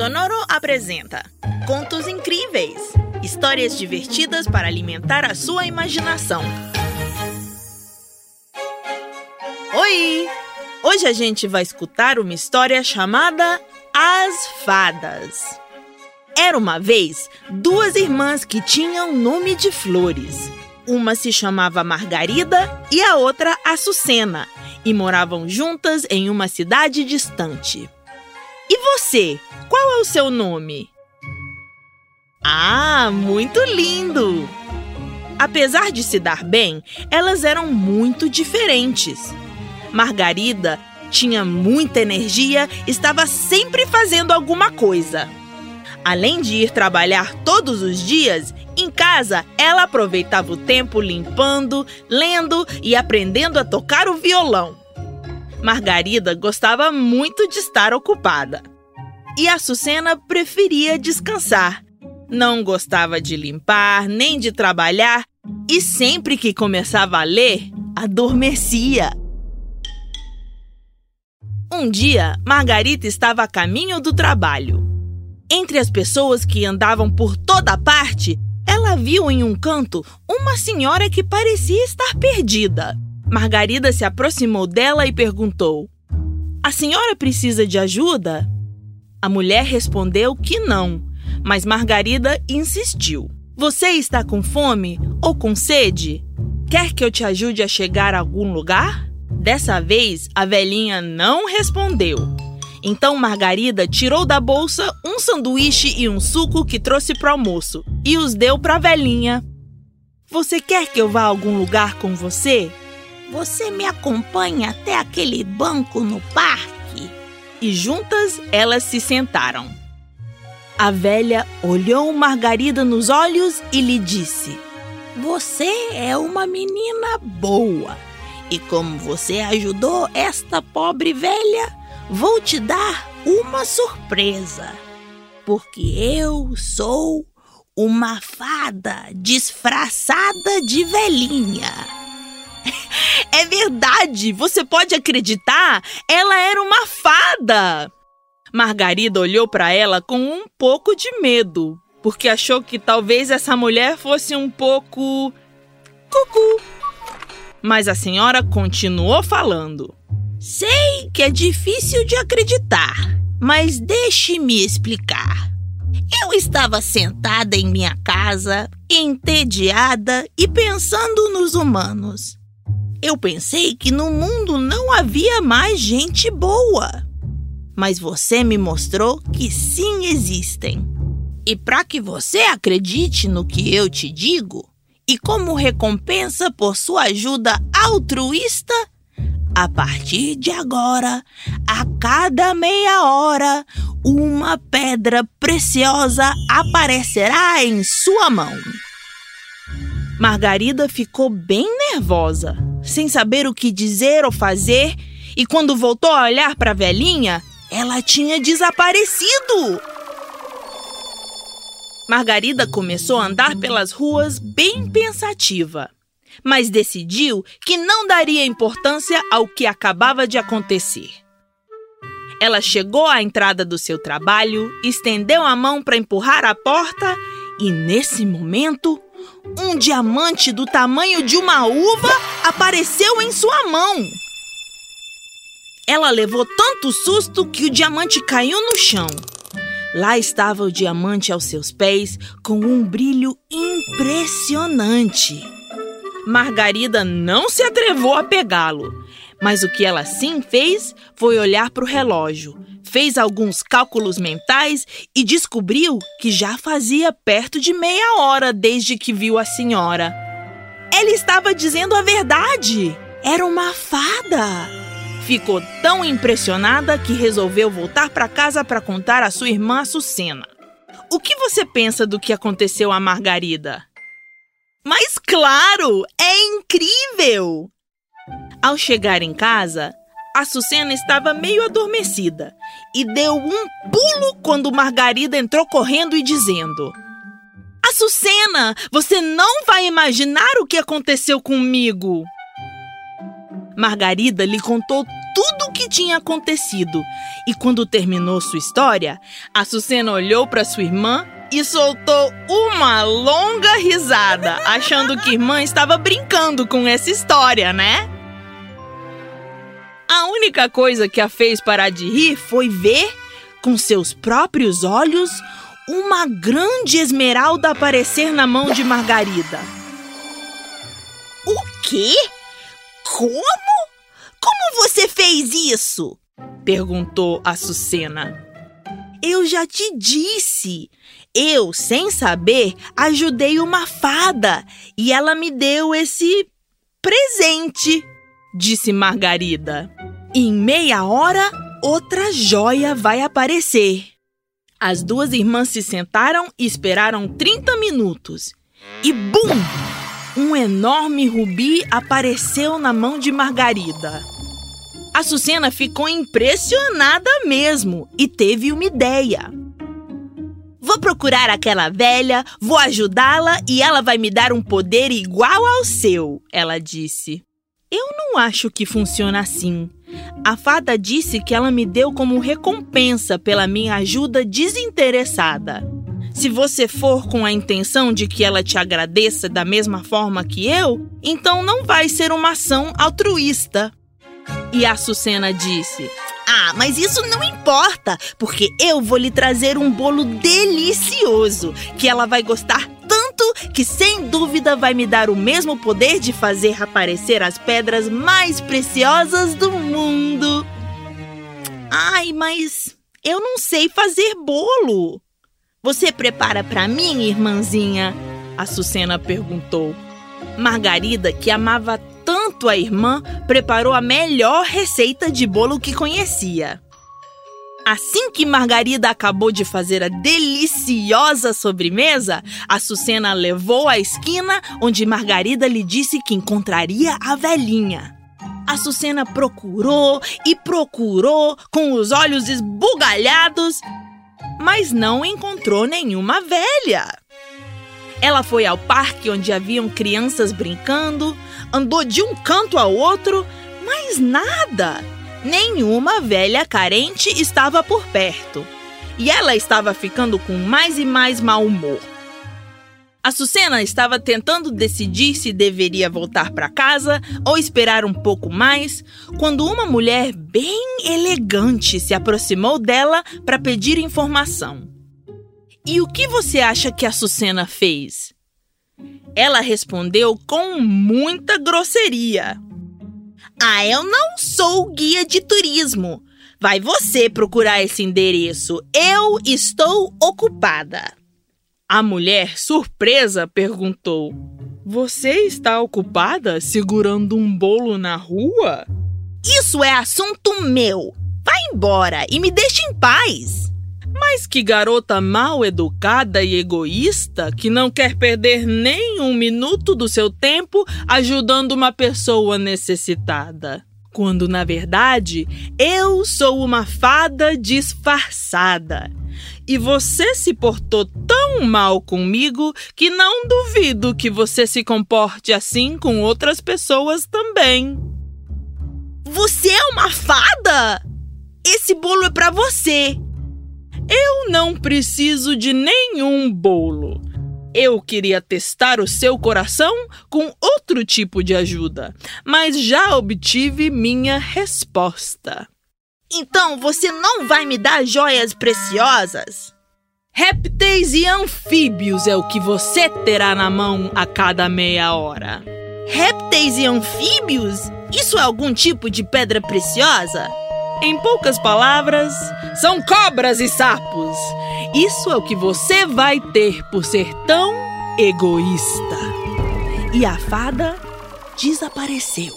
Sonoro apresenta Contos Incríveis histórias divertidas para alimentar a sua imaginação. Oi! Hoje a gente vai escutar uma história chamada As Fadas. Era uma vez duas irmãs que tinham nome de flores. Uma se chamava Margarida e a outra Açucena, e moravam juntas em uma cidade distante. E você, qual é o seu nome? Ah, muito lindo! Apesar de se dar bem, elas eram muito diferentes. Margarida tinha muita energia, estava sempre fazendo alguma coisa. Além de ir trabalhar todos os dias, em casa ela aproveitava o tempo limpando, lendo e aprendendo a tocar o violão. Margarida gostava muito de estar ocupada. E a Sucena preferia descansar. Não gostava de limpar nem de trabalhar e sempre que começava a ler, adormecia. Um dia, Margarita estava a caminho do trabalho. Entre as pessoas que andavam por toda parte, ela viu em um canto uma senhora que parecia estar perdida. Margarida se aproximou dela e perguntou: A senhora precisa de ajuda? A mulher respondeu que não, mas Margarida insistiu: Você está com fome ou com sede? Quer que eu te ajude a chegar a algum lugar? Dessa vez, a velhinha não respondeu. Então Margarida tirou da bolsa um sanduíche e um suco que trouxe para o almoço e os deu para a velhinha. Você quer que eu vá a algum lugar com você? Você me acompanha até aquele banco no parque? E juntas elas se sentaram. A velha olhou Margarida nos olhos e lhe disse: Você é uma menina boa. E como você ajudou esta pobre velha, vou te dar uma surpresa. Porque eu sou uma fada disfarçada de velhinha. É verdade! Você pode acreditar? Ela era uma fada! Margarida olhou para ela com um pouco de medo, porque achou que talvez essa mulher fosse um pouco. cucu. Mas a senhora continuou falando. Sei que é difícil de acreditar, mas deixe-me explicar. Eu estava sentada em minha casa, entediada e pensando nos humanos. Eu pensei que no mundo não havia mais gente boa. Mas você me mostrou que sim existem. E para que você acredite no que eu te digo, e como recompensa por sua ajuda altruísta, a partir de agora, a cada meia hora, uma pedra preciosa aparecerá em sua mão. Margarida ficou bem nervosa, sem saber o que dizer ou fazer, e quando voltou a olhar para a velhinha, ela tinha desaparecido. Margarida começou a andar pelas ruas bem pensativa mas decidiu que não daria importância ao que acabava de acontecer. Ela chegou à entrada do seu trabalho, estendeu a mão para empurrar a porta e, nesse momento, um diamante do tamanho de uma uva apareceu em sua mão. Ela levou tanto susto que o diamante caiu no chão. Lá estava o diamante aos seus pés, com um brilho impressionante. Margarida não se atrevou a pegá-lo, mas o que ela sim fez foi olhar para o relógio, fez alguns cálculos mentais e descobriu que já fazia perto de meia hora desde que viu a senhora. Ela estava dizendo a verdade! Era uma fada! Ficou tão impressionada que resolveu voltar para casa para contar à sua irmã Sucena. O que você pensa do que aconteceu a Margarida? Mas claro, é incrível! Ao chegar em casa, a Sucena estava meio adormecida e deu um pulo quando Margarida entrou correndo e dizendo: Açucena, você não vai imaginar o que aconteceu comigo. Margarida lhe contou tudo o que tinha acontecido. E quando terminou sua história, Açucena olhou para sua irmã e soltou uma longa risada, achando que irmã estava brincando com essa história, né? A única coisa que a fez parar de rir foi ver, com seus próprios olhos, uma grande esmeralda aparecer na mão de Margarida. O quê? Como? Como você fez isso? perguntou Açucena. Eu já te disse. Eu, sem saber, ajudei uma fada e ela me deu esse presente, disse Margarida. Em meia hora, outra joia vai aparecer. As duas irmãs se sentaram e esperaram 30 minutos. E bum! Um enorme rubi apareceu na mão de Margarida. A Sucena ficou impressionada mesmo e teve uma ideia. Vou procurar aquela velha, vou ajudá-la e ela vai me dar um poder igual ao seu, ela disse. Eu não acho que funciona assim. A fada disse que ela me deu como recompensa pela minha ajuda desinteressada. Se você for com a intenção de que ela te agradeça da mesma forma que eu, então não vai ser uma ação altruísta. E a Sucena disse: Ah, mas isso não importa, porque eu vou lhe trazer um bolo delicioso que ela vai gostar que sem dúvida vai me dar o mesmo poder de fazer aparecer as pedras mais preciosas do mundo. Ai, mas eu não sei fazer bolo. Você prepara para mim, irmãzinha? A Sucena perguntou. Margarida, que amava tanto a irmã, preparou a melhor receita de bolo que conhecia. Assim que Margarida acabou de fazer a deliciosa sobremesa, a Sucena levou à esquina onde Margarida lhe disse que encontraria a velhinha. A Sucena procurou e procurou com os olhos esbugalhados, mas não encontrou nenhuma velha. Ela foi ao parque onde haviam crianças brincando, andou de um canto ao outro, mas nada. Nenhuma velha carente estava por perto. E ela estava ficando com mais e mais mau humor. A Sucena estava tentando decidir se deveria voltar para casa ou esperar um pouco mais, quando uma mulher bem elegante se aproximou dela para pedir informação. E o que você acha que a Sucena fez? Ela respondeu com muita grosseria. Ah, eu não sou guia de turismo. Vai você procurar esse endereço. Eu estou ocupada. A mulher, surpresa, perguntou: Você está ocupada segurando um bolo na rua? Isso é assunto meu. Vá embora e me deixe em paz. Mas que garota mal educada e egoísta que não quer perder nem um minuto do seu tempo ajudando uma pessoa necessitada. Quando na verdade eu sou uma fada disfarçada. E você se portou tão mal comigo que não duvido que você se comporte assim com outras pessoas também. Você é uma fada? Esse bolo é para você. Eu não preciso de nenhum bolo. Eu queria testar o seu coração com outro tipo de ajuda, mas já obtive minha resposta. Então você não vai me dar joias preciosas? Répteis e anfíbios é o que você terá na mão a cada meia hora. Répteis e anfíbios? Isso é algum tipo de pedra preciosa? Em poucas palavras, são cobras e sapos. Isso é o que você vai ter por ser tão egoísta. E a fada desapareceu.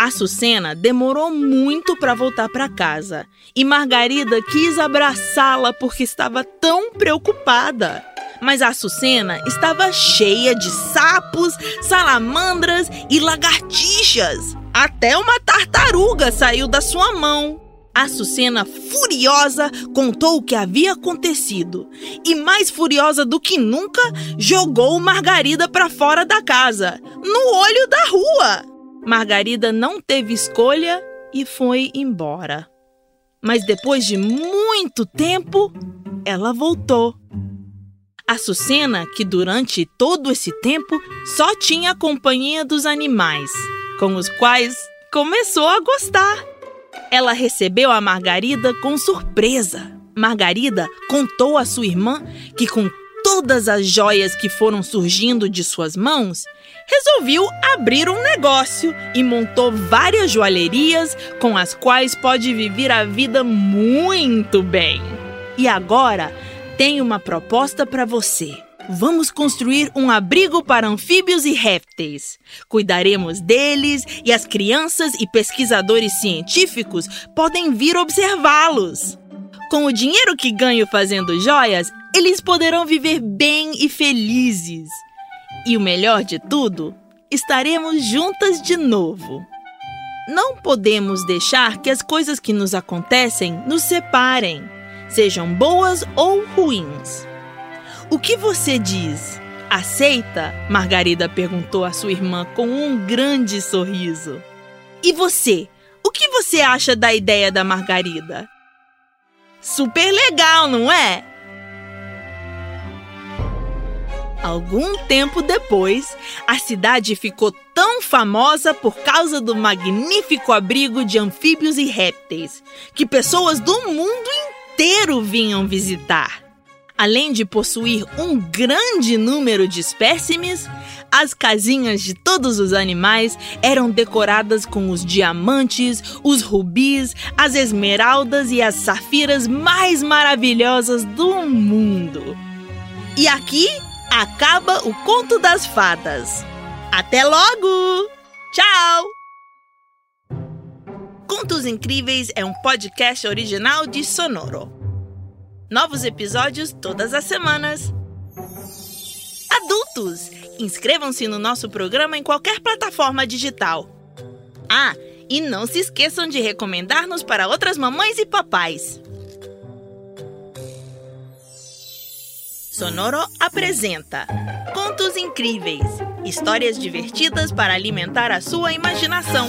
A Sucena demorou muito para voltar para casa e Margarida quis abraçá-la porque estava tão preocupada. Mas a Açucena estava cheia de sapos, salamandras e lagartixas. Até uma tartaruga saiu da sua mão. A Açucena, furiosa, contou o que havia acontecido e, mais furiosa do que nunca, jogou Margarida para fora da casa, no olho da rua. Margarida não teve escolha e foi embora. Mas depois de muito tempo, ela voltou. Açucena, que durante todo esse tempo só tinha a companhia dos animais, com os quais começou a gostar. Ela recebeu a Margarida com surpresa. Margarida contou à sua irmã que, com todas as joias que foram surgindo de suas mãos, resolveu abrir um negócio e montou várias joalherias com as quais pode viver a vida muito bem. E agora tem uma proposta para você. Vamos construir um abrigo para anfíbios e répteis. Cuidaremos deles e as crianças e pesquisadores científicos podem vir observá-los. Com o dinheiro que ganho fazendo joias, eles poderão viver bem e felizes. E o melhor de tudo, estaremos juntas de novo. Não podemos deixar que as coisas que nos acontecem nos separem, sejam boas ou ruins. O que você diz? Aceita? Margarida perguntou à sua irmã com um grande sorriso. E você? O que você acha da ideia da Margarida? Super legal, não é? Algum tempo depois, a cidade ficou tão famosa por causa do magnífico abrigo de anfíbios e répteis que pessoas do mundo inteiro vinham visitar. Além de possuir um grande número de espécimes, as casinhas de todos os animais eram decoradas com os diamantes, os rubis, as esmeraldas e as safiras mais maravilhosas do mundo. E aqui acaba o conto das fadas. Até logo! Tchau! Contos Incríveis é um podcast original de Sonoro. Novos episódios todas as semanas. Adultos, inscrevam-se no nosso programa em qualquer plataforma digital. Ah, e não se esqueçam de recomendar-nos para outras mamães e papais. Sonoro apresenta Contos Incríveis histórias divertidas para alimentar a sua imaginação.